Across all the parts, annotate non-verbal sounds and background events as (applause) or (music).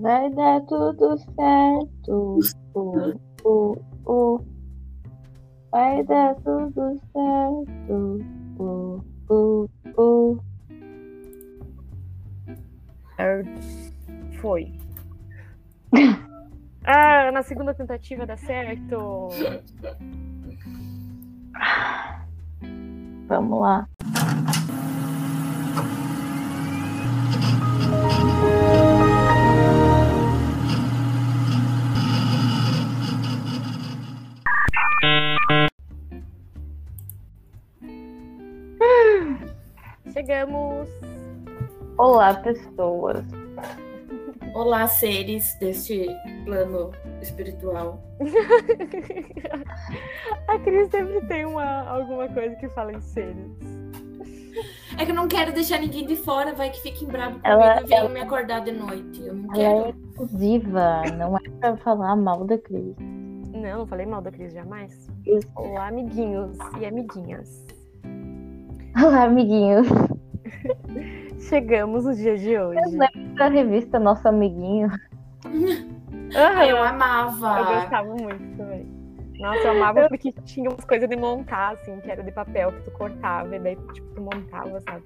Vai dar tudo certo. Uh, uh, uh. Vai dar tudo certo. Uh, uh, uh. Foi. (laughs) Ah, na segunda tentativa dá certo. Vamos lá. Chegamos. Olá, pessoas. Olá, seres deste plano espiritual. (laughs) A Cris sempre tem uma, alguma coisa que fala em seres. É que eu não quero deixar ninguém de fora, vai que fiquem bravo comigo Ela- e venham ela- me acordar de noite. Eu não Ela é quero. exclusiva, não é pra falar mal da Cris. Não, não falei mal da Cris jamais. Isso. Olá, amiguinhos e amiguinhas. Olá, amiguinhos. Chegamos no dia de hoje. Da revista Nosso Amiguinho. Aham, eu eu amava. gostava muito também. Nossa, eu amava porque tinha umas coisas de montar, assim, que era de papel que tu cortava e daí, tipo, tu montava, sabe?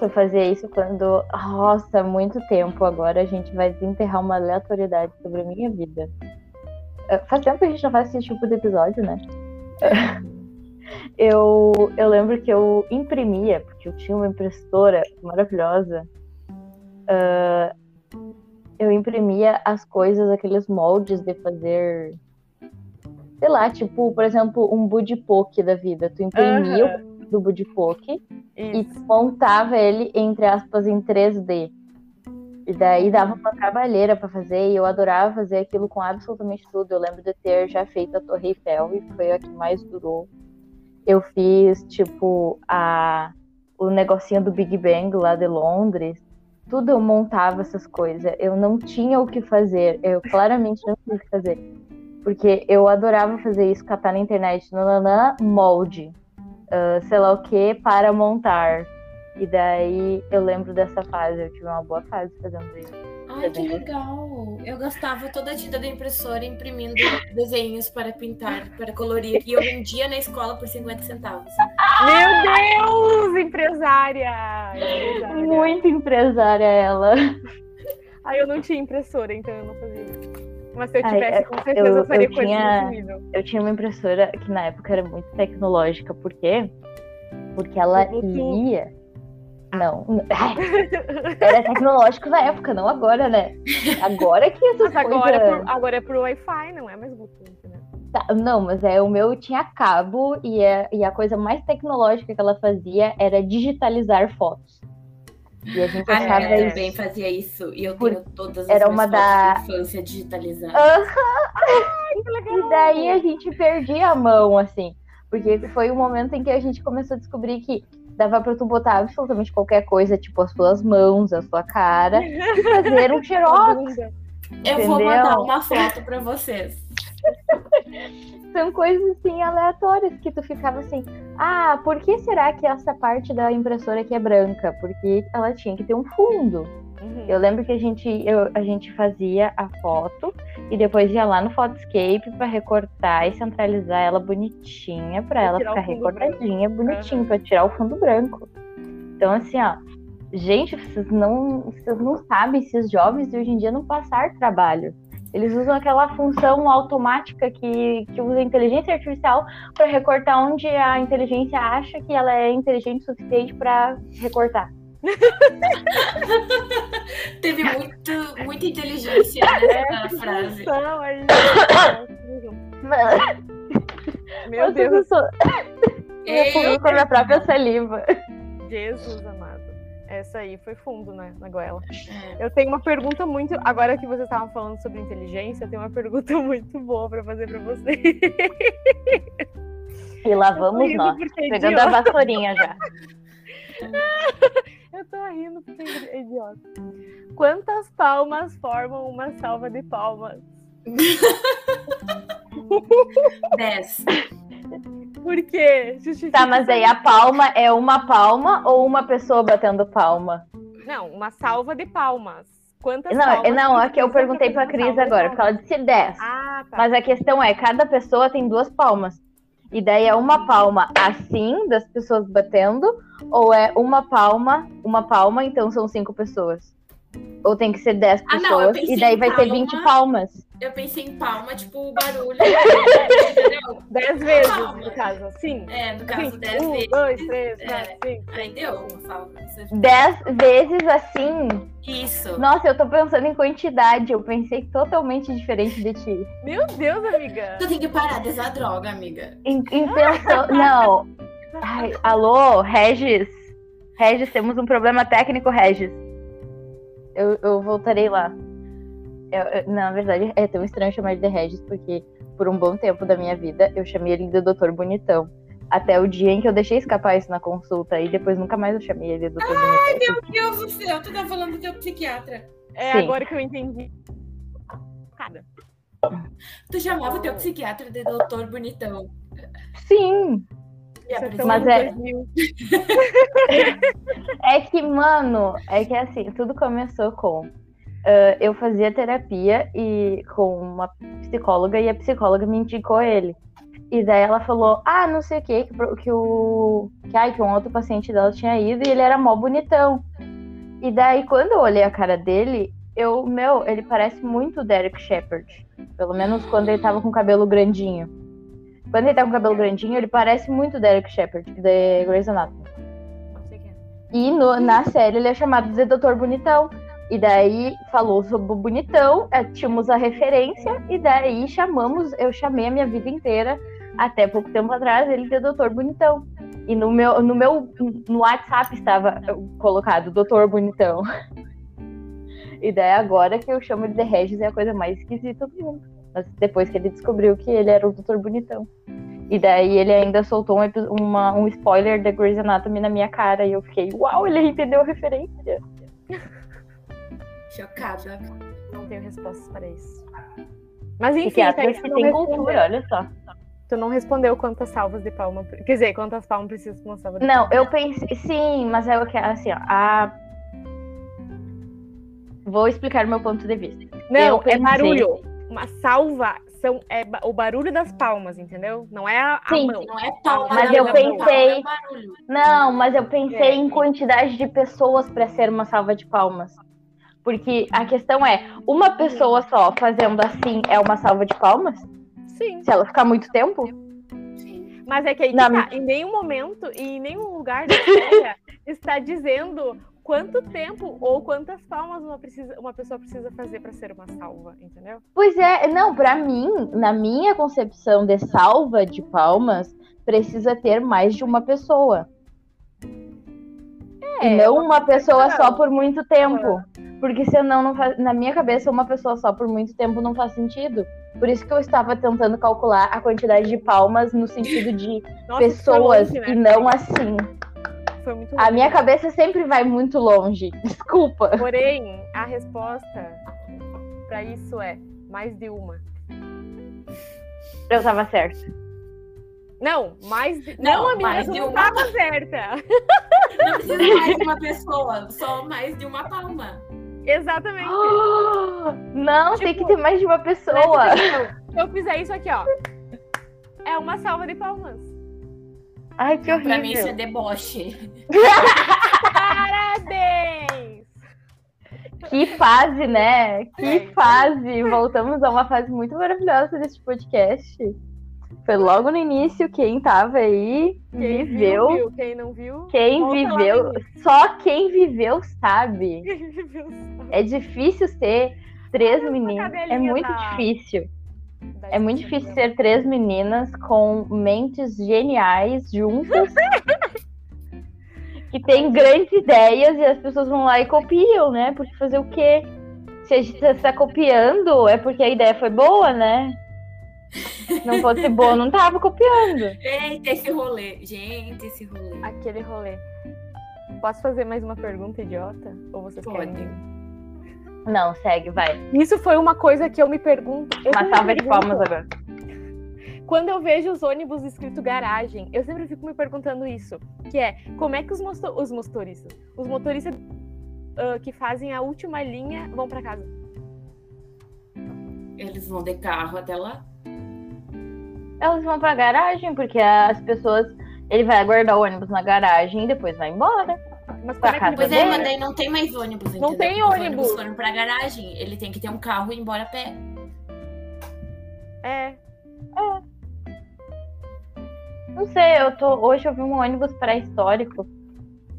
Eu fazia isso quando. Nossa, muito tempo. Agora a gente vai desenterrar uma aleatoriedade sobre a minha vida. Eh, Faz tempo que a gente não faz esse tipo de episódio, né? Eu, eu lembro que eu imprimia, porque eu tinha uma impressora maravilhosa. ah, eu imprimia as coisas, aqueles moldes de fazer. Sei lá, tipo, por exemplo, um budipoke da vida. Tu imprimia Aham, o do budipoke e montava ele, entre aspas, em 3D. E daí dava uma trabalheira pra fazer, e eu adorava fazer aquilo com absolutamente tudo. Eu lembro de ter já feito a Torre Eiffel, e foi a que mais durou. Eu fiz, tipo, a, o negocinho do Big Bang lá de Londres. Tudo eu montava essas coisas. Eu não tinha o que fazer. Eu claramente não tinha o que fazer. Porque eu adorava fazer isso, catar na internet, nananã, molde ah, sei lá o que para montar. E daí eu lembro dessa fase, eu tive uma boa fase fazendo isso. Ai, que legal. Eu gastava toda a tinta da impressora imprimindo desenhos para pintar, para colorir. E eu vendia na escola por 50 centavos. Meu Deus, empresária! empresária. Muito empresária ela. Aí eu não tinha impressora, então eu não fazia isso. Mas se eu Ai, tivesse, é, com certeza eu, eu- faria eu coisa tinha- nível. Eu tinha uma impressora que na época era muito tecnológica, por quê? Porque ela lia. Não, era tecnológico na época, não agora, né? Agora que essas Mas agora, é por, agora é por Wi-Fi, não é mais Bluetooth, né? Tá, não, mas é o meu tinha cabo e, é, e a coisa mais tecnológica que ela fazia era digitalizar fotos. E a gente Ah, achava eu isso. também fazia isso. E eu tenho todas as era uma fotos da- de infância digitalizadas. E daí a gente perdia a mão, assim. Porque foi o momento em que a gente começou a descobrir que dava pra tu botar absolutamente qualquer coisa, tipo as suas mãos, a sua cara, e fazer um xerox. (laughs) Eu vou mandar uma foto pra vocês. (laughs) São coisas assim aleatórias que tu ficava assim, ah, por que será que essa parte da impressora aqui é branca? Porque ela tinha que ter um fundo. Uhum. Eu lembro que a gente, eu- a gente fazia a foto e depois ia lá no Photoscape para recortar e centralizar ela bonitinha para ela ficar recortadinha, bonitinho, Aham. para tirar o fundo branco. Então assim, ó, gente, vocês não, vocês não sabem se os jovens de hoje em dia não passar trabalho. Eles usam aquela função automática que, que usa a inteligência artificial para recortar onde a inteligência acha que ela é inteligente o suficiente para recortar. (laughs) Teve muito, muita inteligência nessa frase. Não, aí. Meu Eu Deus, sou Eu, com a minha própria saliva. Jesus amado. Essa aí foi fundo, né, na goela. É. Eu tenho uma pergunta muito. Agora que vocês estavam falando sobre inteligência, eu tenho uma pergunta (laughs) muito boa pra fazer pra vocês. E lá vamos nós, é pegando a vassourinha já. (laughs) Eu tô rindo porque é idiota. Quantas palmas formam uma salva de palmas? (laughs) 10. Por quê? Justifica. Tá, mas aí a palma é uma palma ou uma pessoa batendo palma? Não, uma salva de palmas. Quantas Não, palmas não, é que eu perguntei pra Cris agora, porque ela disse 10. Ah, tá. Mas a questão é, cada pessoa tem duas palmas. E daí é uma palma assim, das pessoas batendo, ou é uma palma, uma palma, então são cinco pessoas. Ou tem que ser 10 Ah, não, pessoas, pensei e daí vai ter palma. 20 palmas. Eu pensei em palma, tipo, o barulho. (laughs) entendeu? Dez vezes, Palma. no caso. Sim. É, no caso, Sim. 10 Um, vezes. dois, três, É. quatro, cinco. Aí deu uma. Você- 10 vezes assim. Isso. Nossa, eu tô pensando em quantidade. Eu pensei totalmente diferente de ti. Meu Deus, amiga. Tu tem que parar de usar droga, amiga. Em, em pensão. Não. Ai, alô, Regis. Regis, temos um problema técnico, Regis. Eu, eu voltarei lá. Eu- eu- na verdade, é tão estranho chamar ele de Regis, porque por um bom tempo da minha vida eu chamei ele de Doutor Bonitão. Até o dia em que eu deixei escapar isso na consulta e depois nunca mais eu chamei ele de Doutor Bonitão. Meu Deus do céu, tu tá falando do teu psiquiatra. É Sim. agora que eu entendi. Cara, Tu chamava o teu psiquiatra de doutor bonitão. Sim, Mas é- 2000. (laughs) É que, mano, é que assim, tudo começou com. ah, eu fazia terapia e com uma psicóloga e a psicóloga me indicou ele. E daí ela falou, ah, não sei o quê, que, que o. Que, ai, que um outro paciente dela tinha ido e ele era mó bonitão. E daí, quando eu olhei a cara dele, eu, meu, ele parece muito o Derek Shepard. Pelo menos quando ele tava com o cabelo grandinho. Quando ele tá com o cabelo grandinho, ele parece muito Derek Shepard, de Grey's Anatomy. É. E no- na série ele é chamado de Doutor Bonitão. E daí falou sobre o Bonitão, eh, tínhamos a referência, e daí chamamos, eu chamei a minha vida inteira, até pouco tempo atrás, ele de Doutor Bonitão. E no meu, no meu no WhatsApp estava colocado Doutor Bonitão. (laughs) E daí agora que eu chamo ele de Regis é a coisa mais esquisita do mundo. Mas depois que ele descobriu que ele era o Doutor Bonitão. E daí ele ainda soltou um, uma- um spoiler da Grey's Anatomy na minha cara e eu fiquei, uau, ele entendeu a referência. Chocada. Não tenho respostas para isso. Mas enfim, Psiquiatras Thaís, que tu não, tem cultura, olha só. tu não respondeu quantas salvas de palma. Quer dizer, quantas palmas precisa pra uma salva de Não, palma. eu pensei, sim, mas é o que assim, ó, a... Vou explicar meu ponto de vista. Não, é pensei- barulho. Uma salva são, é o barulho das palmas, entendeu? Não é a, a Sim. mão. Não é palma, Mas eu pensei- é barulho. Não, mas eu pensei É. em quantidade de pessoas para ser uma salva de palmas. Porque a questão é, uma pessoa só fazendo assim é uma salva de palmas? Sim. Se ela ficar muito tempo? Sim. Mas é que aí que Na tá, em nenhum momento e em nenhum lugar da história (laughs) está dizendo quanto tempo ou quantas palmas uma, precisa, uma pessoa precisa fazer para ser uma salva, entendeu? Pois é, não, pra mim, na minha concepção de salva de palmas, precisa ter mais de uma pessoa. e não uma pessoa só por muito tempo. Porque senão, não faz... na minha cabeça, uma pessoa só por muito tempo não faz sentido. Por isso que eu estava tentando calcular a quantidade de palmas no sentido de Nossa, pessoas longe, né? e não assim. Foi muito A longe. minha cabeça sempre vai muito longe. (laughs) Desculpa. Porém, a resposta para isso é mais de uma. Eu tava certa. Não, mais de... Não, não, amiga, mais de não uma. tava (laughs) certa. Não precisa mais de uma pessoa, só mais de uma palma. Exatamente. (gasps) Não, tem Tipo, que ter mais de uma Presta pessoa. atenção. Se eu fizer isso aqui, ó, é uma salva de palmas. Ai, que Pra mim isso é horrível. deboche. Parabéns! Que fase, né? Que É. fase. Voltamos a uma fase muito maravilhosa desse podcast. Foi logo no início, quem tava aí Quem viveu. viu, viu. Quem não viu, Quem viveu, só quem viveu sabe. Quem viveu sabe. É difícil ser três meninas. É muito difícil. É muito difícil ser três meninas com mentes geniais juntas. que têm grandes ideias e as pessoas vão lá e copiam, né? Porque fazer o quê? Se a gente está copiando, é porque a ideia foi boa, né? Não pode ser boa, não tava copiando. Eita, esse rolê. Gente, esse rolê. Aquele rolê. Posso fazer mais uma pergunta idiota? Ou vocês Pode. querem? Não, segue, vai. Isso foi uma coisa que eu me pergunto. eu Uma sempre salva de palmas agora. Quando eu vejo os ônibus escrito garagem, eu sempre fico me perguntando isso. Que é, como é que os, mosto- os motoristas... Os motoristas ah, que fazem a última linha vão pra casa? Eles vão de carro até lá. Elas vão pra garagem, porque as pessoas. Ele vai aguardar o ônibus na garagem e depois vai embora. Mas Pra como é que ele Pois vai é, dele? mas daí não tem mais ônibus, Não entendeu? tem Os ônibus. foram pra garagem. Ele tem que ter um carro e ir embora a pé. É. Não sei, eu tô. Hoje eu vi um ônibus pré-histórico.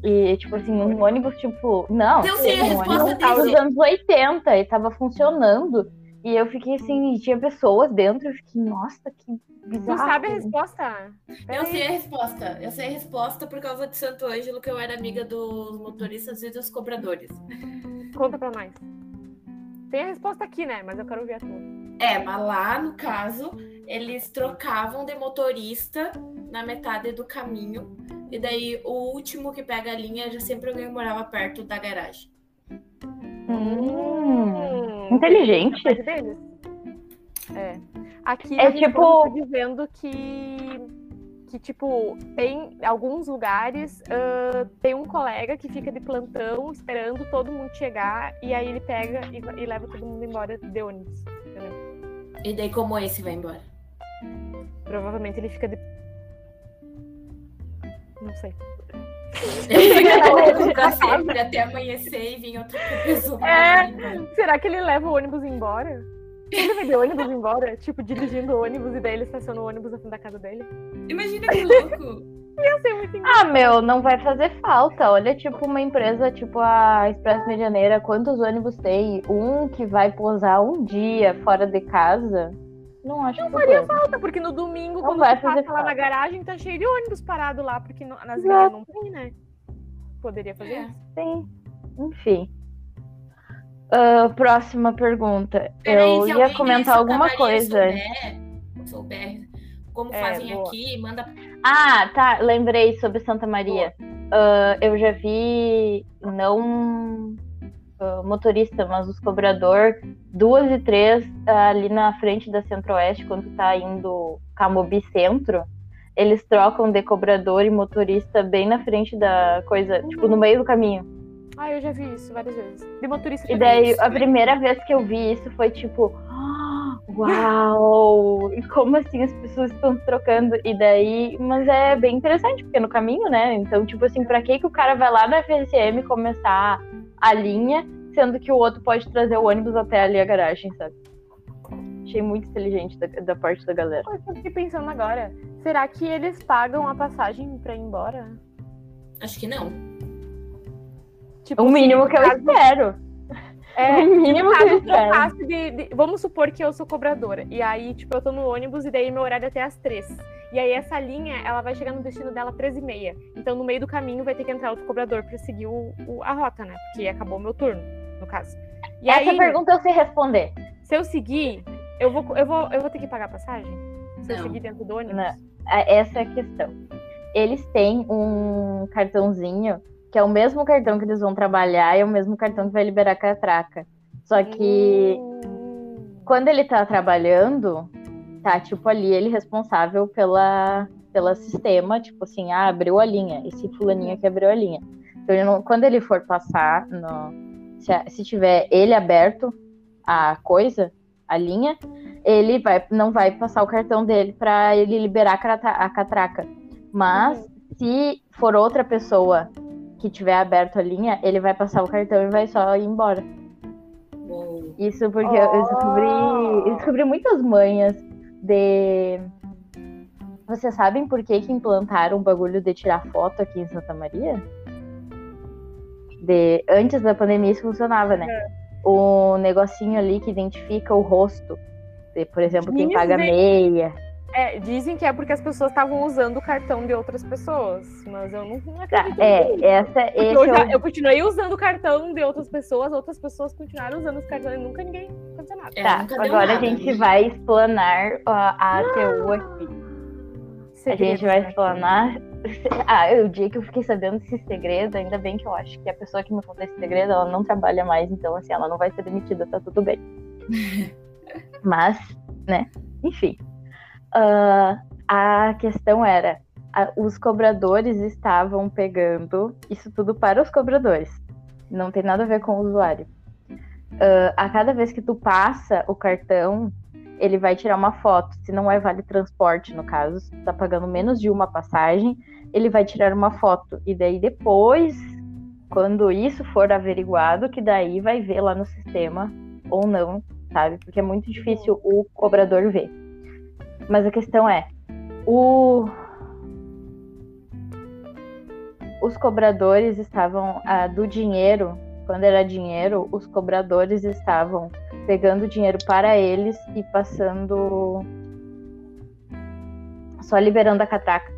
E, tipo assim, um ônibus, tipo. Não, Eu sei a um resposta ônibus tava dos anos 80 e tava funcionando. E eu fiquei assim, e tinha pessoas dentro, eu fiquei, nossa, que Tu bizarro. sabe a resposta? Eu sei a resposta. Eu sei a resposta por causa de Santo Ângelo, que eu era amiga dos motoristas e dos cobradores. Conta pra nós. Tem a resposta aqui, né? Mas eu quero ouvir a tua. É, mas lá, no caso, eles trocavam de motorista na metade do caminho. E daí, o último que pega a linha, já sempre alguém morava perto da garagem. Hum, inteligente. Metade deles. É. Aqui É tipo- dizendo que que tipo tem alguns lugares ah, tem um colega que fica de plantão esperando todo mundo chegar e aí ele pega e, e leva todo mundo embora de ônibus. entendeu? E daí, como esse vai embora? Provavelmente ele fica de não sei. (laughs) Ele fica louco (laughs) pra sempre até amanhecer e vir outra pessoa. É. Será que ele leva o ônibus embora? Ele vai de ônibus embora? Tipo, dirigindo o ônibus e daí ele estaciona o ônibus na frente da casa dele? Imagina que louco. (laughs) Ia ser muito engraçado. Ah, meu, não vai fazer falta. Olha, tipo, uma empresa tipo a Express Medianeira, quantos ônibus tem? Um que vai pousar um dia fora de casa. Não acho que faria problema. Porque no domingo, Não quando vai tu passa fazer lá na falta. garagem, tá cheio de ônibus parado lá, porque no- nas linhas não tem, né? Poderia fazer É. isso. Sim. Enfim. Ah, próxima pergunta. Peraí, Eu ia comentar alguma coisa. Souber, souber como É, fazem boa. aqui, manda. Ah, tá. Lembrei sobre Santa Maria. Ah, eu já vi não ah, motorista, mas os cobrador duas e três ali na frente da Centro-Oeste, quando tá indo Camobi Centro. Eles trocam de cobrador e motorista bem na frente da coisa, tipo, no meio do caminho. Ah, eu já vi isso várias vezes. De motorista E daí, a primeira vez que eu vi isso foi tipo, "Ah, uau! E como assim as pessoas estão trocando? E daí, mas é bem interessante, porque é no caminho, né? Então, tipo assim, pra que que o cara vai lá na FSM começar a linha, sendo que o outro pode trazer o ônibus até ali a garagem, sabe? Achei muito inteligente da, da parte da galera. Eu fiquei pensando agora. Será que eles pagam a passagem pra ir embora? Acho que não. Tipo, O se mínimo que eu caso- espero. É, o mínimo no que eu espero. de, de- Vamos supor que eu sou cobradora. E aí, tipo, eu tô no ônibus e daí meu horário é até às três. E aí essa linha, ela vai chegar no destino dela às três e meia. Então, no meio do caminho, vai ter que entrar outro cobrador pra seguir o, o- a rota, né? Porque acabou o meu turno, no caso. E Essa aí, pergunta eu sei responder. se eu seguir, eu vou, eu, vou, eu vou ter que pagar passagem? Se eu Não. seguir dentro do ônibus? Não. É- Essa é a questão. Eles têm um cartãozinho que é o mesmo cartão que eles vão trabalhar e é o mesmo cartão que vai liberar a catraca. Só que Hum. quando ele tá trabalhando, tá tipo ali ele responsável pela pelo sistema, tipo assim, ah, abriu a linha, esse fulaninho aqui abriu a linha. Então, ele não- quando ele for passar, no, se, se tiver ele aberto a coisa, a linha, ele vai, não vai passar o cartão dele para ele liberar a, catraca. Mas se for outra pessoa que tiver aberto a linha, ele vai passar o cartão e vai só ir embora. Isso porque eu descobri, eu descobri muitas manhas de. Vocês sabem por que, que implantaram o bagulho de tirar foto aqui em Santa Maria? De... Antes da pandemia isso funcionava, né? O negocinho ali que identifica o rosto. De, por exemplo, quem paga meia. É, dizem que é porque as pessoas estavam usando o cartão de outras pessoas, mas eu não, não Tá, acredito. é, essa, esse eu, é já- o- eu continuei usando o cartão de outras pessoas, outras pessoas continuaram usando os cartões e nunca ninguém aconteceu nada. É, Tá, agora a nada, gente né? vai explanar a, a ATU aqui. A gente vai né? explanar. (laughs) Ah, o dia que eu fiquei sabendo desse segredo, ainda bem que eu acho que a pessoa que me contou esse segredo, ela não trabalha mais, então assim, ela não vai ser demitida, tá tudo bem. (laughs) Mas, né, enfim. Ah, a questão era, a- os cobradores estavam pegando isso tudo para os cobradores. Não tem nada a ver com o usuário. Uh, a cada vez que tu passa o cartão, ele vai tirar uma foto. Se não é vale transporte, no caso, se tu tá pagando menos de uma passagem, ele vai tirar uma foto. E daí depois, quando isso for averiguado, que daí vai ver lá no sistema ou não, sabe? Porque é muito difícil o cobrador ver. Mas a questão é, o os cobradores estavam ah, do dinheiro, quando era dinheiro, os cobradores estavam pegando dinheiro para eles e passando só liberando a catraca.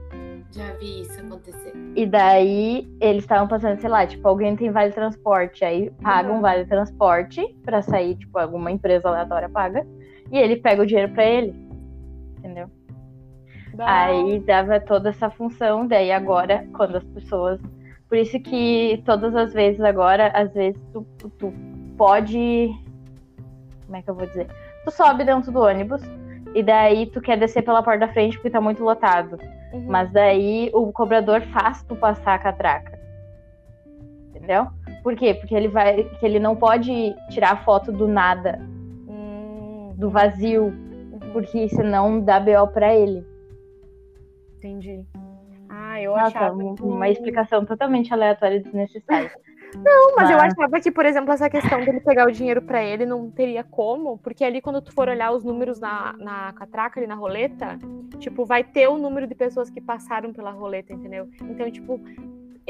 Já vi isso acontecer. E daí eles estavam passando, sei lá, tipo, alguém tem vale transporte, aí pagam um vale transporte para sair, tipo, alguma empresa aleatória paga, e ele pega o dinheiro para ele. Entendeu? Aí dava toda essa função, daí agora, quando as pessoas. Por isso que todas as vezes agora, às vezes tu, tu pode. Como é que eu vou dizer? Tu sobe dentro do ônibus e daí tu quer descer pela porta da frente porque tá muito lotado. Uhum. Mas daí o cobrador faz tu passar a catraca. Entendeu? Por quê? Porque ele vai. Que ele não pode tirar foto do nada. Hum. Do vazio. Porque senão dá BO pra ele. Entendi. Ah, eu Nossa, achava. Uma, que... uma explicação totalmente aleatória e desnecessária. Não, mas, mas, eu achava que, por exemplo, essa questão dele pegar o dinheiro para ele não teria como, porque ali quando tu for olhar os números na, na catraca, ali na roleta, tipo, vai ter o número de pessoas que passaram pela roleta, entendeu? Então, tipo,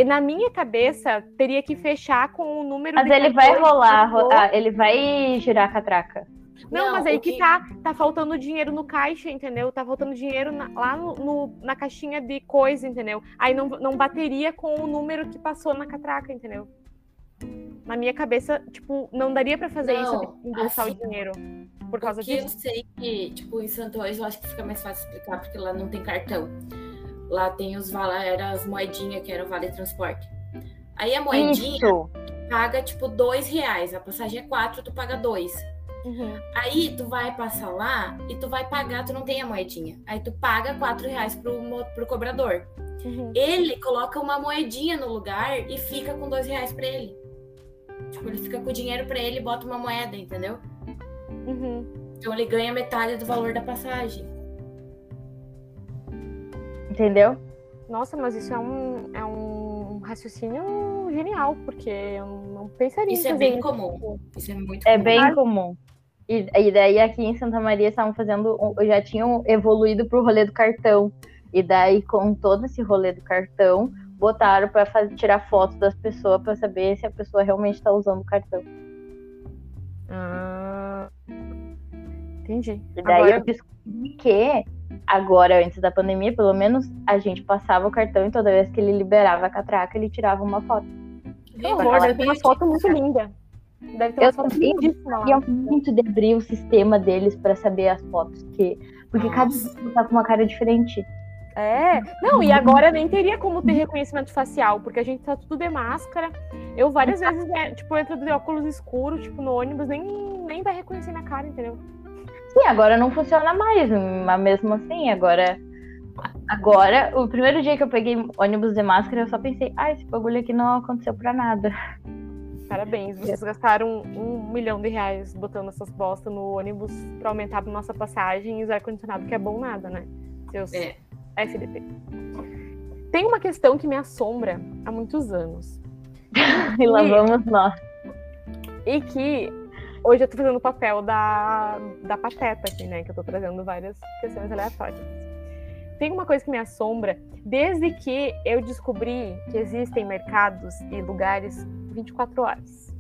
na minha cabeça, teria que fechar com o número Mas ele vai rolar, ah, ele vai girar a catraca. Não, não mas aí que... que tá, tá faltando dinheiro no caixa, entendeu? Tá faltando dinheiro na, lá no, no, na caixinha de coisa, entendeu? Aí não, não bateria com o número que passou na catraca, entendeu? Na minha cabeça, tipo, não daria para fazer não, isso de embolsar assim, o dinheiro. Por causa disso. eu sei que, tipo, em Santos eu acho que fica mais fácil explicar, porque lá não tem cartão. Lá tem os era as moedinhas que eram vale transporte. Aí a moedinha isso. paga, tipo, dois reais. A passagem é quatro, tu paga dois. Uhum. Aí tu vai passar lá e tu vai pagar, tu não tem a moedinha. Aí tu paga quatro reais pro, pro cobrador. Uhum. Ele coloca uma moedinha no lugar e fica com dois reais pra ele. Tipo, ele fica com o dinheiro pra ele e bota uma moeda, entendeu? Uhum. Então ele ganha metade do valor da passagem. Entendeu? Nossa, mas isso é um, é um raciocínio genial, porque eu não pensaria Isso é bem comum. Isso é muito É comum. bem comum. E, e daí aqui em Santa Maria estavam fazendo, já tinham evoluído pro rolê do cartão. E daí, com todo esse rolê do cartão, botaram para tirar foto das pessoas para saber se a pessoa realmente está usando o cartão. Ah, entendi. E daí agora... eu descobri que agora, antes da pandemia, pelo menos a gente passava o cartão e toda vez que ele liberava a catraca, ele tirava uma foto. Que horror, deve ter uma foto muito linda. Deve ter uma eu lá. Eu muito de abrir o sistema deles para saber as fotos, que... porque Nossa. cada pessoa tá com uma cara diferente. É, não, e agora nem teria como ter reconhecimento facial, porque a gente tá tudo de máscara. Eu várias vezes, né, tipo, entro de óculos escuros, tipo, no ônibus, nem, nem vai reconhecer minha cara, entendeu? Sim, agora não funciona mais, mas mesmo assim, agora. Agora, o primeiro dia que eu peguei ônibus de máscara, eu só pensei, ah, esse bagulho aqui não aconteceu pra nada. Parabéns, vocês gastaram um milhão de reais botando essas bostas no ônibus pra aumentar a nossa passagem e o ar-condicionado, que é bom nada, né? Seus é. FDP. Tem uma questão que me assombra há muitos anos. (laughs) e lá vamos nós. E que hoje eu tô fazendo o papel da, da pateta aqui, né? Que eu tô trazendo várias questões aleatórias. Tem uma coisa que me assombra, desde que eu descobri que existem mercados e lugares 24 horas.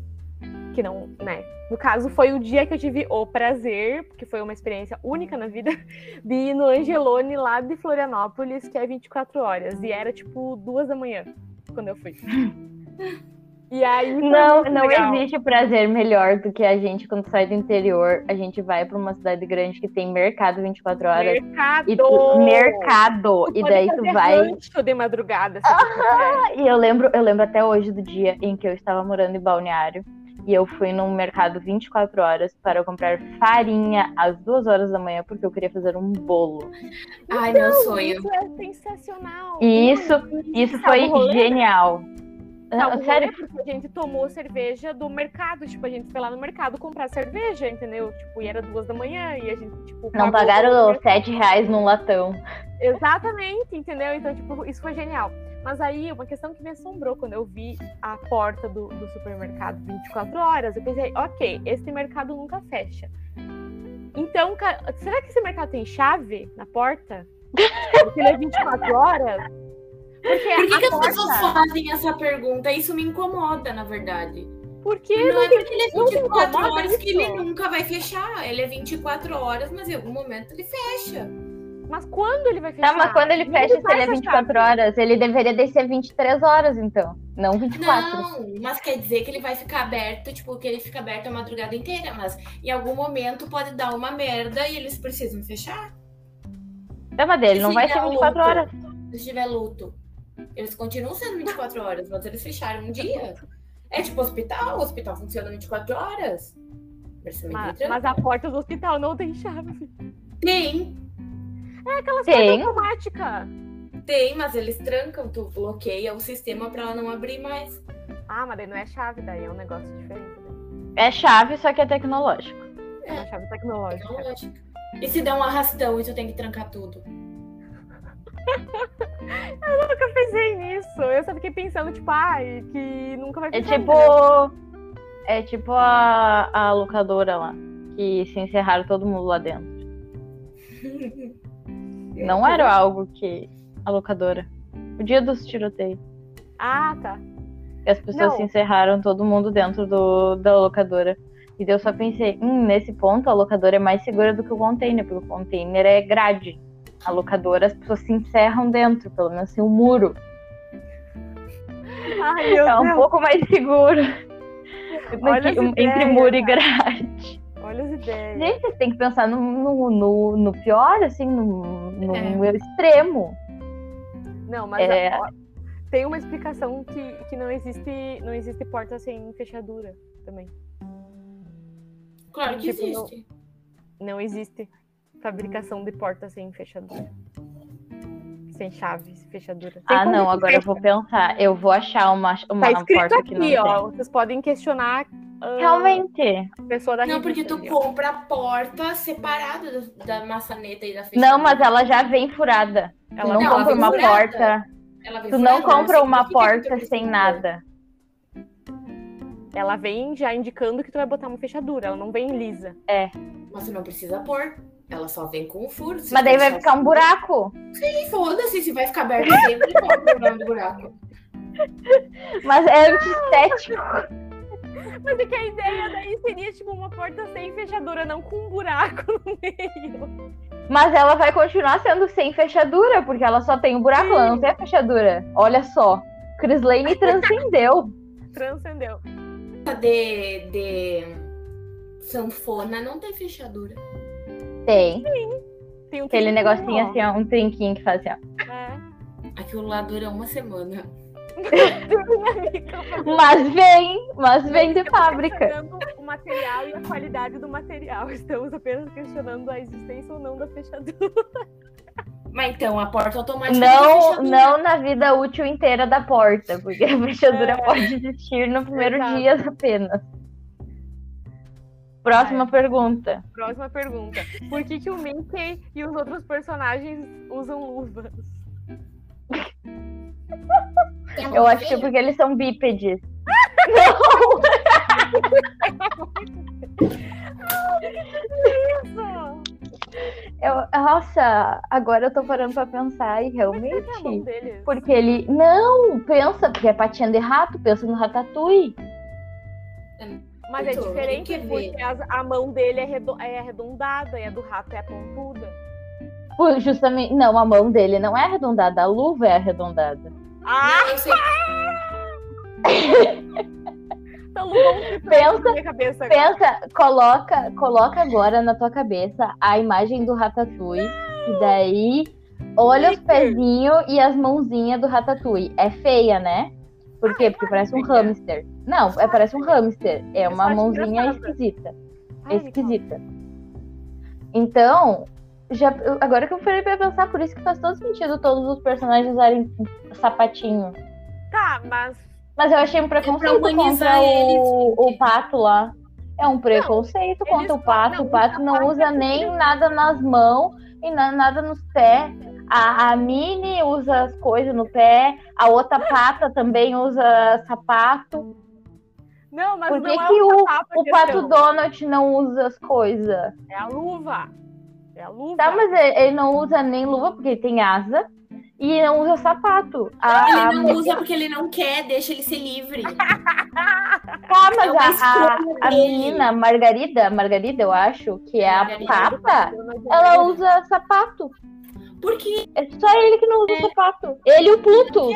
Que não, né? No caso, foi o dia que eu tive o prazer, porque foi uma experiência única na vida, (laughs) de ir no Angelone lá de Florianópolis, que é 24 horas. E era tipo duas da manhã quando eu fui. (laughs) E aí. Não, não legal. existe prazer melhor do que a gente, quando sai do interior, a gente vai para uma cidade grande que tem mercado 24 horas. Mercado! E tu, mercado! Tu e daí tu vai. de madrugada. Ah, e eu lembro, eu lembro até hoje do dia em que eu estava morando em Balneário. E eu fui num mercado 24 horas para comprar farinha às duas horas da manhã, porque eu queria fazer um bolo. Ai, então, meu sonho. Isso é sensacional. E isso, isso foi genial. Salvo Ah, sério? porque a gente tomou cerveja do mercado. Tipo, a gente foi lá no mercado comprar cerveja, entendeu? Tipo, e era duas da manhã e a gente, tipo. Não pagaram sete reais num latão. Exatamente, entendeu? Então, tipo, isso foi genial. Mas aí, uma questão que me assombrou quando eu vi a porta do, do supermercado 24 horas, eu pensei, ok, esse mercado nunca fecha. Então, será que esse mercado tem chave na porta? (laughs) Porque ele é 24 horas? Porque Por que, que as porta- pessoas fazem essa pergunta? Isso me incomoda, na verdade. Porque Não é porque ele é não te 24 incomoda horas que isso? ele nunca vai fechar. Ele é 24 horas, mas em algum momento ele fecha. Mas quando ele vai fechar? Tá, mas quando ele fecha, se faz ele é essa 24 chave. horas, ele deveria descer 23 horas, então. Não 24. Não, mas quer dizer que ele vai ficar aberto, tipo, que ele fica aberto a madrugada inteira. Mas em algum momento pode dar uma merda e eles precisam fechar. Tá, mas dele não Se vai ser der 24 luto, horas. Se tiver luto, eles continuam sendo 24 horas, mas eles fecharam um dia. É tipo hospital, o hospital funciona 24 horas. Mas, mas a porta do hospital não tem chave. Tem, É aquelas Tem. portas automáticas. tem, mas eles trancam, tu bloqueia o sistema pra ela não abrir mais. Ah, mas daí não é chave, daí é um negócio diferente. Né? É chave, só que é tecnológico. É uma chave tecnológica. Tecnológica. E se der um arrastão e tu tem que trancar tudo? (laughs) nunca pensei nisso. Eu só fiquei pensando, tipo, ai, que nunca vai É tipo. entendeu? É tipo a, a locadora lá. Que se encerraram todo mundo lá dentro. (laughs) Não era algo que. A locadora. O dia dos tiroteios. Ah, tá. E as pessoas Não. se encerraram todo mundo dentro do, da locadora. E eu só pensei, hum, nesse ponto a locadora é mais segura do que o container, porque o container é grade. A locadora as pessoas se encerram dentro, pelo menos tem um muro. Ai, meu É um Deus. pouco mais seguro. Olha as entre ideias, muro e grade. Olha as ideias. Gente, você tem que pensar no, no, no, no pior, assim, no, no É. extremo. Não, mas É. ó, tem uma explicação que, que não existe não existe porta sem fechadura também. Claro que Tipo, não- existe. Não existe fabricação de porta sem fechadura. Sem chave, sem fechadura. Ah, não, agora eu fecha. vou pensar. Eu vou achar uma, uma Tá escrito porta que não aqui, tem. ó. Vocês podem questionar ah, Realmente. a pessoa da Não, porque tu ali, ó. compra a porta separada do- da maçaneta e da fechadura. Não, mas ela já vem furada. Tu Ela não Não, compra ela uma furada. porta. Tu não furada, compra uma porta sem nada. Ela vem já indicando que tu vai botar uma fechadura. Ela não vem lisa. Mas tu não precisa pôr. Ela só vem com o furo. Se Mas daí vai ficar um buraco. Sim, foda-se, se vai ficar aberto sempre, qual é o problema do buraco? Mas é antiestético. Mas é que a ideia daí seria tipo uma porta sem fechadura, não com um buraco no meio. Mas ela vai continuar sendo sem fechadura, porque ela só tem o buraco, ela não tem a fechadura. Olha só. Chris Lane transcendeu. (laughs) Transcendeu. De, de sanfona não tem fechadura. Tem. Tem um Aquele negocinho ó. assim, ó, um trinquinho que faz assim, ó. É. Aquilo lá dura uma semana. (laughs) Mas vem, mas vem de Estamos fábrica. questionando o material e a qualidade do material. Estamos apenas questionando a existência ou não da fechadura. Mas então, a porta automática Não, não na vida útil inteira da porta, porque a fechadura É. pode existir no primeiro Exato. dia apenas. Próxima É. pergunta. Próxima pergunta. Por que, que o Mickey e os outros personagens usam luvas? Tem Eu acho que é porque eles são bípedes. Isso! (laughs) Eu, nossa, agora eu tô parando pra pensar e é realmente. Porque ele. Não, pensa, porque é patinha de rato, pensa no ratatouille. Mas é Então, diferente porque as- a mão dele é, redo- é arredondada e a do rato é pontuda. Por- Justamente. Não, a mão dele não é arredondada, a luva é arredondada. Ah, Não, eu sei. (laughs) então Pensa- na minha cabeça agora. Pensa, coloca, coloca agora na tua cabeça a imagem do Ratatouille. E daí, olha os pezinhos e as mãozinhas do Ratatouille. É feia, né? Por quê? Porque parece um hamster. Não, é, parece um hamster. É uma mãozinha esquisita. Me esquisita. Então, já, agora que eu falei pra pensar, por isso que faz todo sentido todos os personagens usarem sapatinho. Tá, mas Mas eu achei um preconceito humanizar contra eles, o, o pato lá. É um preconceito eles contra o não- pato. não, o pato não usa é nem nada nas mãos e na- nada nos pés. A, a Mini usa as coisas no pé, a outra pata também usa sapato. Não, mas Por não que, é que o, o, sapato a o pato questão. Donald não usa as coisas? É a luva. É a luva. Tá, mas ele ele não usa nem luva porque ele tem asa e não usa sapato. A, a- Ele não usa porque ele não quer, deixa ele ser livre. (laughs) Tá, mas É a, a, a menina, Margarida, Margarida, eu acho, que é a Margarida. pata, ela usa sapato. Porque É só ele que não usa sapato. Ele e o Pluto.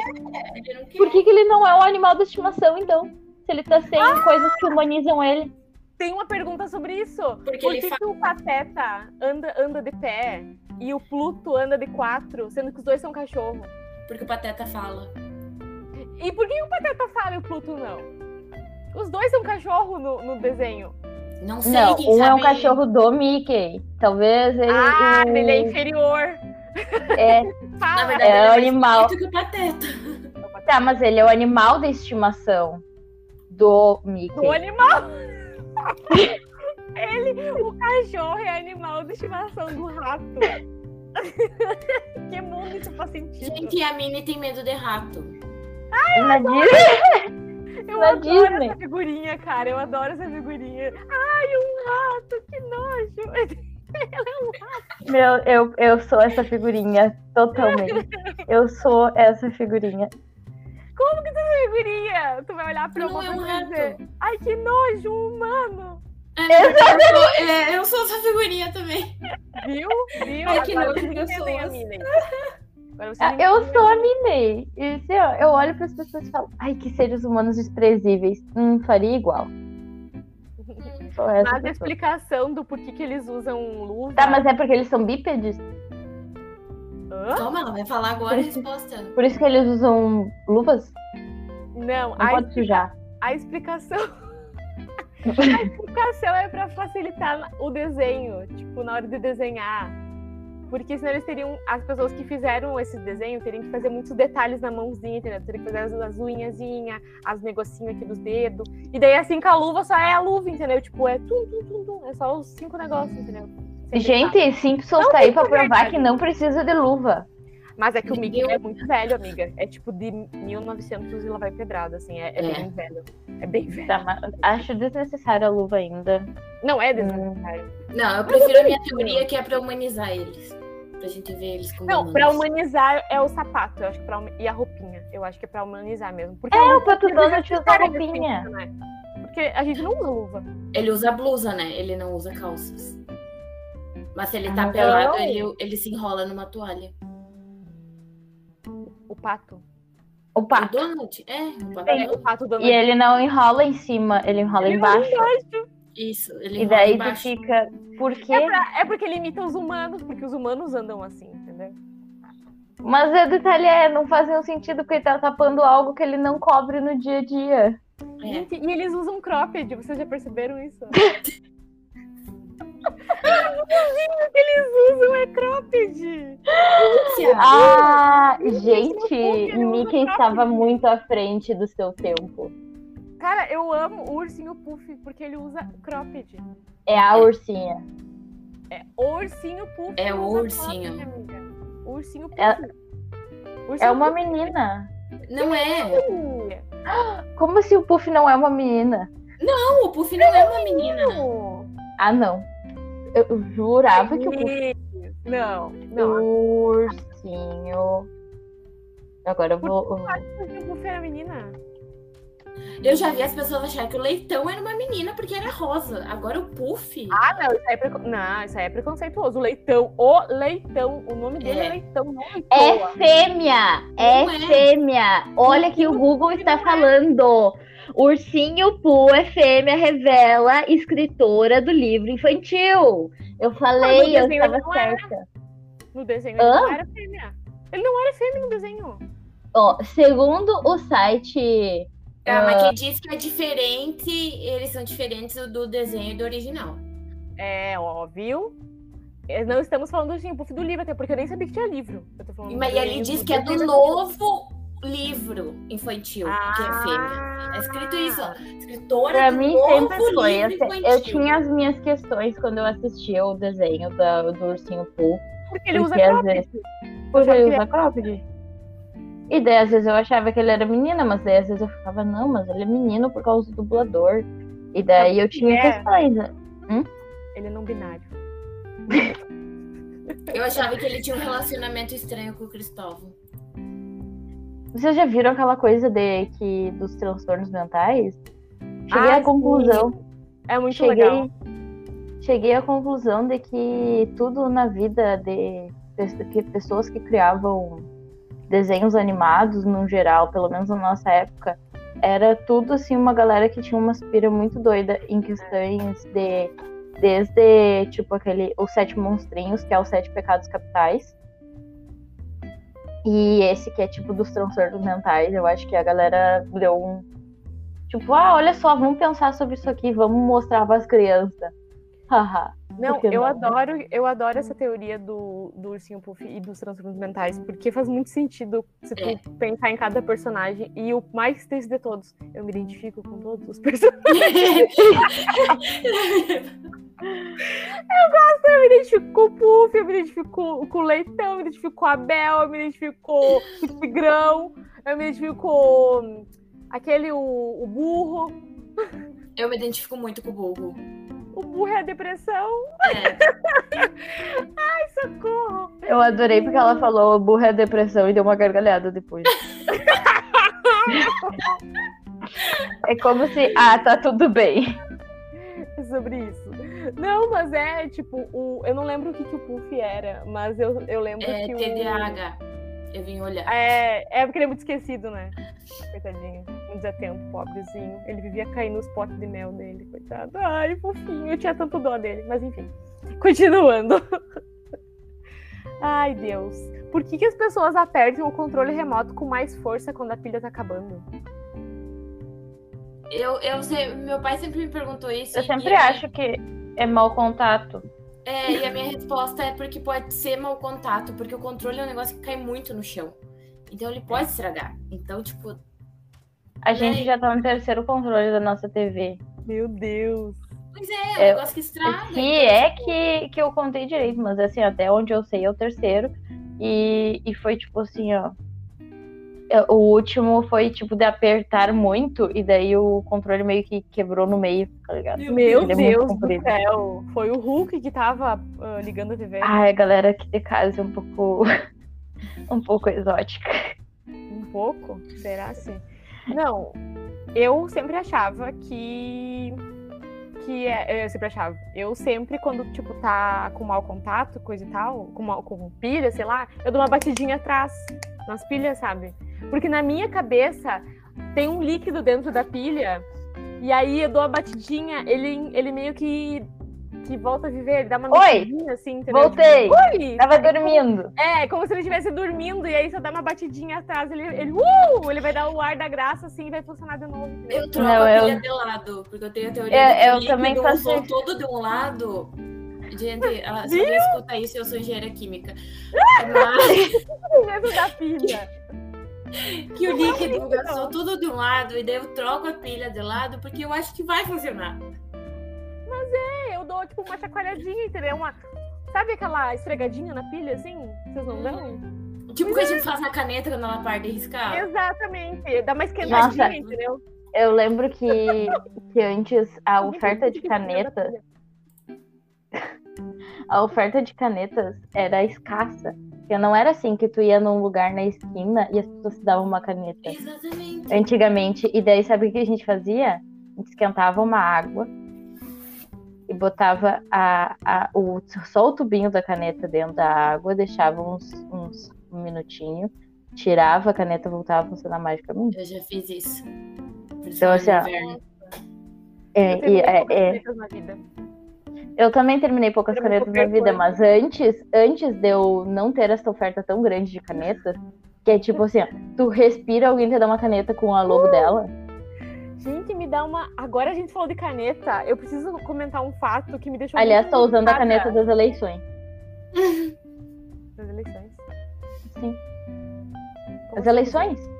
Por que, que ele não é um animal de estimação, então? Se ele tá sem coisas que humanizam ele. Tem uma pergunta sobre isso. Porque Por ele que, fala. que o Pateta anda, anda de pé e o Pluto anda de quatro, sendo que os dois são cachorro? Porque o Pateta fala. E por que o Pateta fala e o Pluto não? Os dois são cachorro no, no desenho. Não sei, Não, quem um é um sabe- cachorro do Mickey. Talvez ele. Ah, ele é inferior. É, Na verdade, É ele o mais animal. que o Pateta. Tá, mas ele é o animal de estimação do Mickey. Do animal. (laughs) Ele, o cachorro é animal de estimação do rato. (laughs) que mundo isso faz sentido? Gente, a Minnie tem medo de rato. Na Disney, Eu na adoro Disney. (laughs) essa figurinha, cara. Eu adoro essa figurinha. Ai, um rato, que nojo. (laughs) Meu, eu, eu sou essa figurinha, totalmente. Eu sou essa figurinha. Como que tu é figurinha? Tu vai olhar pra uma é um pessoa e rato. dizer, ai, que nojo, um humano. É, eu, sou, é, eu sou essa figurinha também. Viu? Viu? Ai, que Agora nojo. Agora vocês Ah, Eu sou a Minnie. E assim, ó, eu olho para as pessoas e falo, ai, que seres humanos desprezíveis. Hum, faria igual. Sou essa Mas a explicação do porquê que eles usam luva. Tá, mas é porque eles são bípedes? Hã? Calma, ela vai falar agora a resposta. Por isso que eles usam luvas? Não, Não a, pode sujar. a explicação. (laughs) a explicação é pra facilitar o desenho, tipo, na hora de desenhar. Porque senão eles teriam. As pessoas que fizeram esse desenho teriam que fazer muitos detalhes na mãozinha, entendeu? Teriam que fazer as, as unhazinhas, as negocinhos aqui dos dedos. E daí, assim, com a luva só é a luva, entendeu? Tipo, é tum, tum, tum, tum. É só os cinco negócios, entendeu? Sem detalhe. Gente, Simpsons tá aí pra provar verdade. que não precisa de luva. Mas é que o Mickey Eu- é muito velho, amiga. É tipo de 1900 e lá vai pedrada, assim. É, é É. bem velho. É bem velho. Tá, acho desnecessária a luva ainda. Não é desnecessário. Não, eu prefiro a minha teoria que é pra humanizar eles. Pra gente ver eles como Não, humanos. pra humanizar é o sapato, eu acho que pra, hum- e a roupinha. Eu acho que é pra humanizar mesmo. Porque É, a o Pato é Donald usa nesse roupinha. né? Porque a gente não usa luva. Ele usa blusa, né? Ele não usa calças. Mas se ele tá Ah, pelado, não. ele, ele se enrola numa toalha. O pato. O O pato. Donald? É, o pato É, Donald. o pato do E ele não enrola em cima, ele enrola Ele embaixo. Isso, ele E daí tu embaixo. fica. Por quê? É, pra- é porque ele imita os humanos, porque os humanos andam assim, entendeu? Mas o detalhe é, não faz nenhum sentido porque ele tá tapando algo que ele não cobre no dia a dia. É. Gente, e eles usam cropped, vocês já perceberam isso? (laughs) O que eles usam é cropped. Ah, Puff, gente, Mickey estava muito à frente do seu tempo. Cara, eu amo o ursinho Puff, porque ele usa cropped. É a ursinha. É o ursinho Puff. É o ursinho. cropped. O ursinho Puff. É- Ursinho É uma Puff. menina. não é. Como se o Puff não é uma menina? Não, o Puff não é uma menina. Ah, não. Eu jurava que o Puff Não, não. o ursinho. Agora eu vou. O ursinho Puff era menina. Eu já vi as pessoas acharem que o leitão era uma menina porque era rosa. Agora o Puff. Ah, não, isso aí é, preco... não, isso aí é preconceituoso. O leitão, o leitão, o nome dele é, É. leitão, não É leitoa. fêmea! É é. fêmea! Olha que o Google está falando. Ursinho Poo é fêmea, revela escritora do livro infantil. Eu falei, Ah, eu estava ele não era. certa. No desenho Hã? ele não era fêmea. Ele não era fêmea no desenho. Ó, segundo o site. Ah, mas que diz que é diferente, eles são diferentes do desenho do original. É, óbvio. É, Não estamos falando do ursinho Puff do livro, até porque eu nem sabia que tinha livro. Eu tô falando Mas ali diz que é do novo livro infantil, que é fêmea. É escrito isso, ó. Escritora Pra mim novo sempre foi. livro assim, infantil. Eu tinha as minhas questões quando eu assistia o desenho da- do ursinho Pooh. Porque ele usa Porque às cropped. vezes. Porque ele usa cropped. E daí, às vezes, eu achava que ele era menina, mas daí, às vezes, eu ficava, não, mas ele é menino por causa do dublador. E daí eu tinha É. questões. né? Ele é não binário. Eu achava que ele tinha um relacionamento estranho com o Cristóvão. Vocês já viram aquela coisa de que dos transtornos mentais? Cheguei Ah, à conclusão. É muito cheguei, legal. cheguei à conclusão de que tudo na vida de que pessoas que criavam desenhos animados no geral, pelo menos na nossa época, era tudo assim uma galera que tinha uma aspira muito doida em questões de desde tipo aquele os sete monstrinhos, que é os sete pecados capitais. E esse que é tipo dos transtornos mentais, eu acho que a galera deu um tipo, ah, olha só, vamos pensar sobre isso aqui, vamos mostrar para as crianças. (laughs) Haha. Não, eu não? adoro, eu adoro essa teoria do, do ursinho puff e dos transtornos mentais, porque faz muito sentido se tu É. (laughs) pensar em cada personagem. E o mais triste de todos, eu me identifico com todos os (laughs) personagens. Eu me identifico com o Puff, eu me identifico com, com o Leitão, eu me identifico com a Bel, eu me identifico com o Tigrão, eu me identifico com aquele, o, o burro. Eu me identifico muito com o burro. O burro é a depressão. É. (laughs) Socorro! Eu adorei porque ela falou burra é depressão e deu uma gargalhada depois. (laughs) é como se, ah, tá tudo bem. É (laughs) sobre isso. Não, mas é tipo, o, eu não lembro o que, que o Puff era, mas eu, eu lembro É que o. TDAH. Eu vim olhar. É, é porque ele é muito esquecido, né? Coitadinho. Dizia tempo, pobrezinho. Ele vivia caindo nos potes de mel dele, coitado. Ai, fofinho. Eu tinha tanto dó dele. Mas enfim. (laughs) Continuando. Ai, Deus. Por que, que as pessoas apertam o controle remoto com mais força quando a pilha tá acabando? Eu, eu sei, meu pai sempre me perguntou isso. Eu sempre e a acho que é mau contato. É, e a minha resposta é porque pode ser mau contato, porque o controle é um negócio que cai muito no chão. Então ele pode estragar. Então, tipo, A gente É. já tá no terceiro controle da nossa TV. Meu Deus. pois é, é um É, negócio que estraga. Que então, é tipo, que, que eu contei direito, mas assim, até onde eu sei é o terceiro. E, e foi tipo assim, ó. é, O último foi tipo de apertar muito, e daí o controle meio que quebrou no meio, tá ligado? Meu Ele é Deus do céu. Foi o Hulk que tava ah, ligando a TV. Ai, a galera aqui de casa é um pouco. (laughs) um pouco exótica. Um pouco? Será assim? Não, eu sempre achava que. Que é, eu sempre achava. Eu sempre, quando, tipo, tá com mau contato, coisa e tal, com, mau, com pilha, sei lá, eu dou uma batidinha atrás nas pilhas, sabe? Porque na minha cabeça tem um líquido dentro da pilha, e aí eu dou a batidinha, ele, ele meio que, que volta a viver, ele dá uma Oi! mexidinha assim, entendeu? Voltei! Oi! Tava dormindo. É, como se ele estivesse dormindo, e aí só dá uma batidinha atrás, ele, ele, uh, ele vai dar o ar da graça, assim, e vai funcionar de novo. entendeu? Eu troco Não, a eu- pilha de lado, porque eu tenho a teoria Eu- de que eu o líquido também faço todo de um lado. Gente, (laughs) se alguém escuta isso, eu sou engenheira química. Mas (laughs) da pilha. (laughs) que o líquido gastou tudo de um lado e daí eu troco a pilha de lado porque eu acho que vai funcionar. É, eu dou, tipo, uma chacoalhadinha, entendeu? Uma... Sabe aquela esfregadinha na pilha, assim? Vocês não dão? Tipo o que a gente faz na caneta quando ela para de riscar. Exatamente. Dá uma esquentadinha, Nossa. entendeu? Eu lembro que, que antes a oferta de Fica em cima da caneta, pilha. (laughs) a oferta de canetas era escassa. Porque não era assim que tu ia num lugar na esquina e as pessoas te davam uma caneta. Exatamente. Antigamente. E daí, sabe o que a gente fazia? A gente esquentava uma água e botava a, a, o, só o tubinho da caneta dentro da água, deixava uns, uns um minutinho, tirava a caneta voltava a funcionar magicamente. Eu já fiz isso. Então, assim, ó, Inverno. É, Eu e, é, é, canetas na vida. eu também terminei poucas canetas na vida, coisa. mas antes, antes de eu não ter essa oferta tão grande de canetas, que é tipo assim, ó, tu respira, alguém te dá uma caneta com a logo dela. Gente, me dá uma. Agora a gente falou de caneta. Eu preciso comentar um fato que me deixou. Aliás, muito tô usando a caneta das eleições. (laughs) das eleições. Sim. Como As assim? eleições?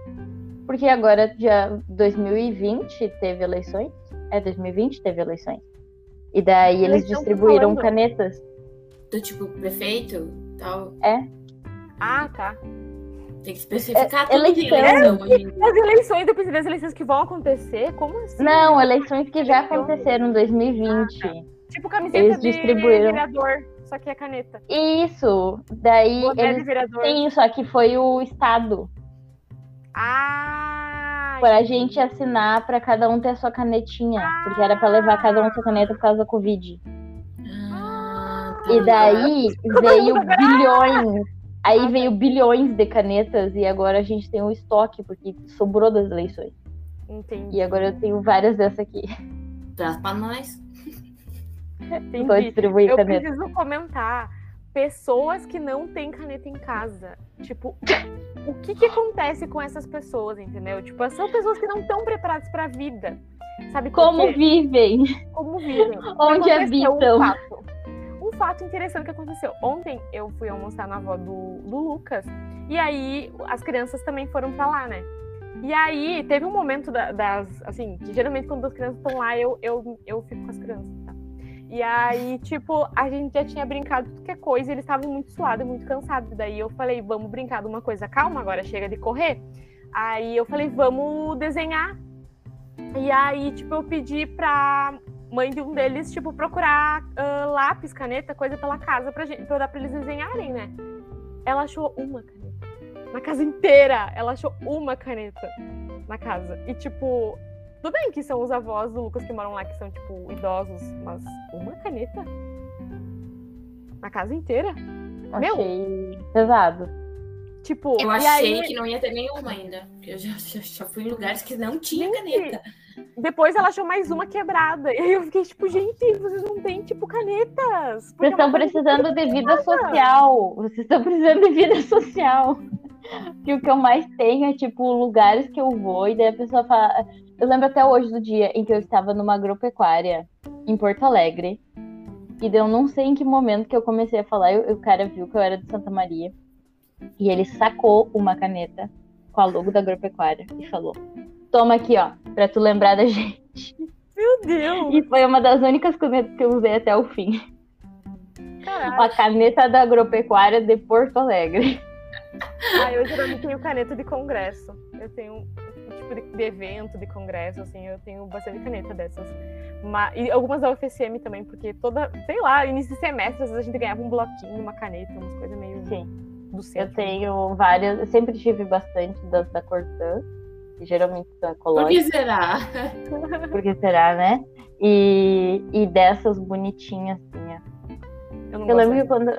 Porque agora, já 2020, teve eleições. É, 2020 teve eleições. E daí eles Eleição distribuíram canetas. Do tipo, prefeito tal. É. Ah, tá. Tem que especificar É, tudo de eleição. em dia. As eleições, depois das eleições que vão acontecer, como assim? Não, eleições que já aconteceram em 2020. Tipo camiseta Eles de distribuíram. vereador, só que é caneta. Isso. Daí Boné de eles. vereador. Sim, só que foi o Estado. Ah! Pra gente assinar pra cada um ter a sua canetinha. Porque era pra levar cada um a sua caneta por causa da Covid. Ah, tá. E daí veio (laughs) bilhões. Aí Ah, veio bilhões de canetas e agora a gente tem um estoque, porque sobrou das eleições. Entendi. E agora eu tenho várias dessas aqui. Traz pra nós. Entendi. Vou distribuir Eu caneta. preciso comentar. Pessoas que não têm caneta em casa. Tipo, o que que acontece com essas pessoas, entendeu? Tipo, são pessoas que não estão preparadas pra vida. Sabe Como vivem? Como vivem. Onde habitam? Um fato. interessante que aconteceu. Ontem eu fui almoçar na avó do, do Lucas. E aí as crianças também foram pra lá, né? E aí teve um momento da- das. Assim, que geralmente quando as crianças estão lá, eu, eu, eu fico com as crianças, tá? E aí, tipo, a gente já tinha brincado que é coisa, eles estavam muito suados, muito cansados. Daí eu falei, vamos brincar de uma coisa calma, agora chega de correr. Aí eu falei, vamos desenhar. E aí, tipo, eu pedi pra mãe de um deles, tipo, procurar ah, lápis, caneta, coisa pela casa pra, gente, pra eu dar pra eles desenharem, né? Ela achou uma caneta. Na casa inteira, ela achou uma caneta na casa. E, tipo, tudo bem que são os avós do Lucas que moram lá, que são, tipo, idosos, mas uma caneta? Na casa inteira? Meu. Achei pesado. Tipo, Eu achei aí, que não ia ter nenhuma ainda. porque Eu já, já, já fui em lugares que não tinha Gente, caneta. depois ela achou mais uma quebrada. E aí eu fiquei, tipo, gente, vocês não têm, tipo, canetas. Vocês estão precisando de vida social. Vocês estão precisando de vida social. Que o que eu mais tenho é, tipo, lugares que eu vou e daí a pessoa fala. Eu lembro até hoje do dia em que eu estava numa agropecuária em Porto Alegre. E daí eu não sei em que momento que eu comecei a falar. e o cara viu que eu era de Santa Maria. E ele sacou uma caneta com a logo da agropecuária e falou: Toma aqui, ó, pra tu lembrar da (laughs) gente. Meu Deus! E foi uma das únicas canetas que eu usei até o fim. Caralho. A caneta da agropecuária de Porto Alegre. Ah, eu geralmente tenho caneta de congresso. Eu tenho um tipo de, de evento, de congresso, assim, eu tenho bastante caneta dessas. Mas, e algumas da UFSM também, porque toda, sei lá, início de semestre, às vezes a gente ganhava um bloquinho, uma caneta, umas coisas meio Sim. Do Eu centro. tenho várias, eu sempre tive bastante das da Cortã, que geralmente são Por que ecológicas, será? (laughs) porque será, né? E, e dessas bonitinhas, assim, ó. Eu, não Eu lembro que quando.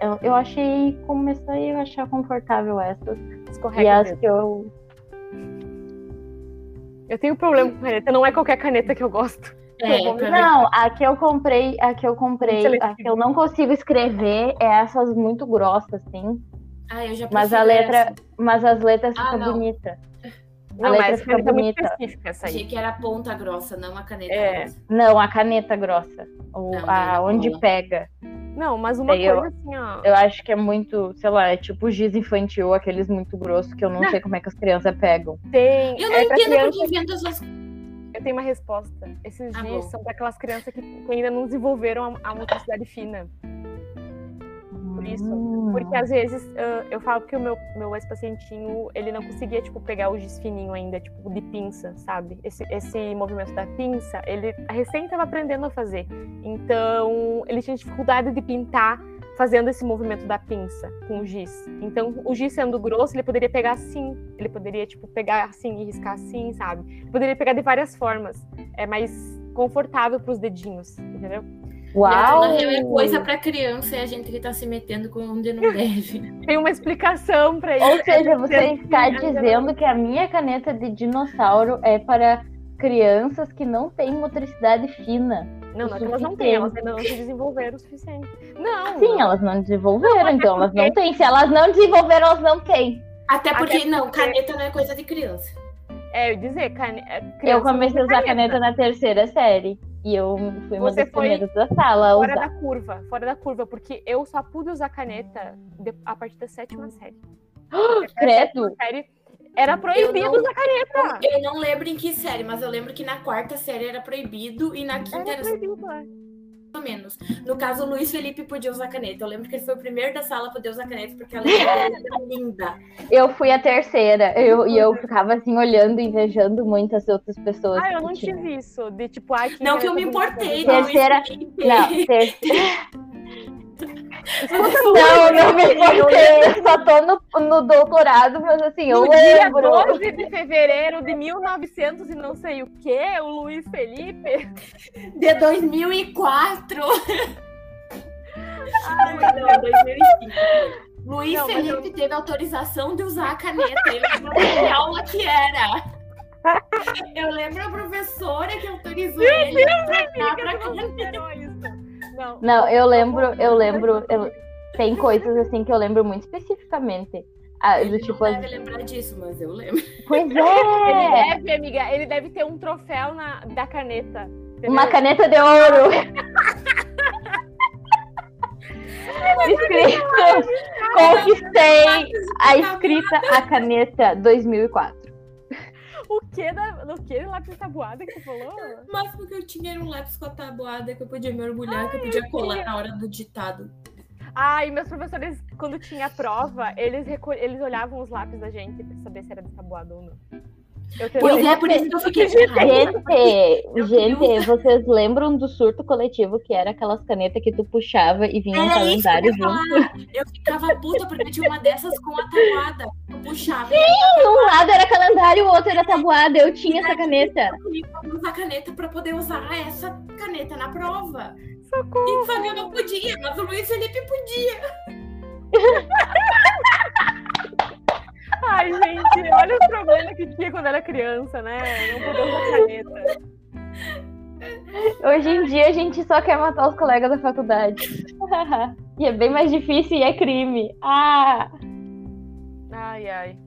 Eu, eu achei, comecei a achar confortável essas. dessas, E escorrega as que eu. Eu tenho problema com caneta, não é qualquer caneta que eu gosto. É, Não, mim. Não, a que eu comprei, a que eu comprei, a que eu não consigo escrever é essas muito grossas, assim. Ah, eu já Mas a letra, essa. mas as letras Ah, ficam bonitas. Não, letra mas fica é muito bonita. específica essa aí. Achei que era ponta grossa, não a caneta É. grossa. Não, a caneta grossa. O, Não, a, não onde pega. Não, mas uma eu- coisa assim, ó. Eu acho que é muito, sei lá, é tipo giz infantil, aqueles muito grossos que eu não sei como é que as crianças pegam. Tem. Eu não é entendo criança porque inventa essas Eu tenho uma resposta. Esses Ah, dias bom. são para aquelas crianças que, que ainda não desenvolveram a, a motricidade fina. Por isso. Hum. Porque às vezes ah, eu falo que o meu, meu ex-pacientinho, ele não conseguia, tipo, pegar o giz fininho ainda, tipo, de pinça, sabe? Esse, esse movimento da pinça, ele recém estava aprendendo a fazer. Então, ele tinha dificuldade de pintar fazendo esse movimento da pinça com o giz. Então, o giz sendo grosso, ele poderia pegar assim. Ele poderia, tipo, pegar assim e riscar assim, sabe? Ele poderia pegar de várias formas. É mais confortável para os dedinhos, entendeu? Uau! Na real, é coisa pra criança e a gente que tá se metendo com onde não deve. (laughs) Tem uma explicação para isso. Ou seja, você está dizendo que a minha caneta de dinossauro é para crianças que não têm motricidade fina. Não, não é elas não têm, elas ainda não (laughs) se desenvolveram o suficiente. Não, Sim, não. elas não desenvolveram, Não, então é elas não têm. Se elas não desenvolveram, elas não têm. Até porque, Até não, porque- caneta não é coisa de criança. É, eu ia dizer, cane... é, Eu comecei a usa usar caneta na terceira série. E eu fui uma Você das foi primeiras da sala Fora usar. da curva, fora da curva, porque eu só pude usar caneta a partir da sétima série. (gasps) A Credo! sétima série, Era proibido não- usar caneta. Eu não lembro em que série, mas eu lembro que na quarta série era proibido e na quinta Era era proibido, é. mais ou menos. No caso, o Luiz Felipe podia usar caneta. Eu lembro que ele foi o primeiro da sala a poder usar caneta, porque a letra dele era (laughs) linda. Eu fui a terceira. Eu, e eu ficava assim, olhando, invejando muitas outras pessoas. Ah, eu não tive isso. De tipo, ai, que Não que eu me importei, Luiz Terceira-. Não, terceira. (laughs) Não, não me importei. Eu só tô no, no doutorado, mas assim, eu No dia lembro. 12 de fevereiro de 1900 e não sei o que, o Luiz Felipe. De 2004. Ai, não, 2005. Luiz Não, Felipe teve autorização de usar a caneta. Ele lembrou que aula que era. Eu lembro a professora que autorizou ele a trocar pra caneta. Não, Não, eu lembro, eu lembro. eu- Tem (laughs) coisas assim que eu lembro muito especificamente. Ah, do Ele tipo, não as- deve lembrar disso, mas eu lembro. pois (laughs) Ele é! deve, amiga, ele deve ter um troféu na, da caneta. entendeu? Uma caneta de ouro! (laughs) Escrito, conquistei a escrita a caneta 2004. (laughs) O que da, o que lápis tabuada que você falou? O máximo que eu tinha era um lápis com a tabuada que eu podia me orgulhar, que eu podia colar na hora do ditado. Ah, e meus professores, quando tinha prova, eles, eles olhavam os lápis da gente pra saber se era tabuado ou não. Pois é, por isso que eu fiquei de. Gente, gente, vocês lembram do surto coletivo que era aquelas canetas que tu puxava e vinha um Era isso eu calendário ia junto? Eu ficava puta porque tinha uma dessas com a tabuada. Eu puxava. Um lado era calendário, o outro era tabuada. Eu tinha essa caneta. Eu usar caneta pra poder usar essa caneta na prova. Socorro. E só eu não podia, mas o Luiz Felipe podia. (laughs) Ai, gente, olha os problemas que tinha quando era criança, né? Não podia usar caneta. Hoje em dia a gente só quer matar os colegas da faculdade. (laughs) e é bem mais difícil e é crime. Ah! Ai, ai.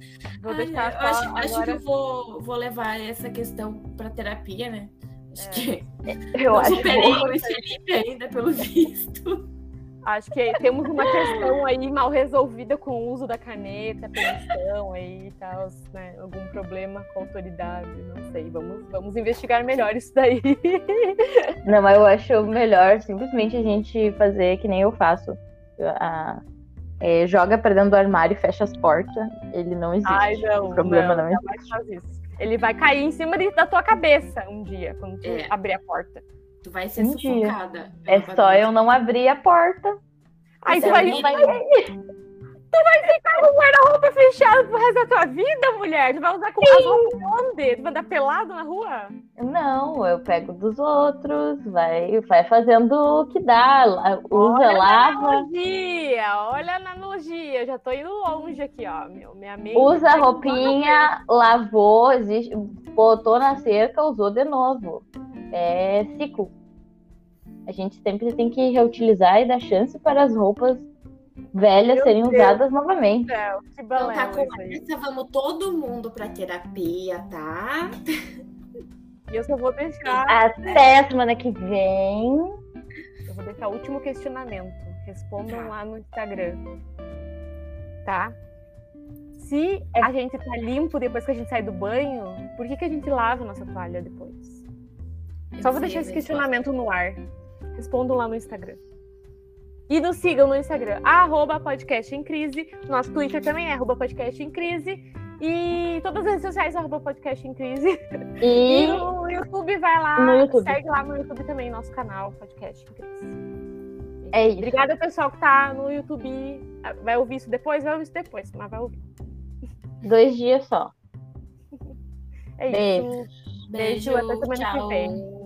Vou Ai, deixar eu só acho, acho que agora. eu vou, vou levar essa questão pra terapia, né? Acho É. que Eu não acho superei o Felipe ainda, pelo (laughs) visto. Acho que temos uma questão aí mal resolvida com o uso da caneta, permissão aí e tal, né? Algum problema com a autoridade, não sei. Vamos, vamos investigar melhor isso daí. Não, mas eu acho melhor simplesmente a gente fazer que nem eu faço. Ah, é, joga pra dentro do armário e fecha as portas. Ele não existe. Ai, não. o problema não, existe. faz isso. Ele vai cair em cima de- da tua cabeça um dia, quando tu É. abrir a porta. Tu vai ser Um sufocada. É só eu não abrir a porta. Aí Você tu vai, vai, tu vai ficar com o guarda-roupa fechado pro resto da tua vida, mulher. Tu vai usar com as roupas onde? Tu vai andar pelado na rua? Não, eu pego dos outros, vai, vai fazendo o que dá, usa, Olha a lava, analogia, olha a analogia. Eu já tô indo longe aqui, ó. Meu, minha mente. usa a roupinha, lavou, existe, botou na cerca, usou de novo. É ciclo. A gente sempre tem que reutilizar e dar chance para as roupas velhas Meu serem Deus. usadas novamente. Céu, que Então tá com essa, vamos todo mundo pra terapia, tá? E eu só vou deixar. Até semana que vem. Eu vou deixar o último questionamento. Respondam Tá. lá no Instagram. Tá? Se a gente tá limpo depois que a gente sai do banho, por que, que a gente lava a nossa toalha depois? Só vou deixar esse questionamento no ar. Respondam lá no Instagram. E nos sigam no Instagram, arroba podcast em crise. Nosso Twitter também é arroba podcast em crise. E todas as redes sociais arroba podcast em crise. E (laughs) E no YouTube vai lá, No YouTube. segue lá no YouTube também, nosso canal, podcast em crise. é isso. Obrigada, pessoal, que tá no YouTube. Vai ouvir isso depois? Vai ouvir isso depois, mas vai ouvir. Dois dias só. (laughs) É Beijo. isso. Beijo, até semana que tchau. vem.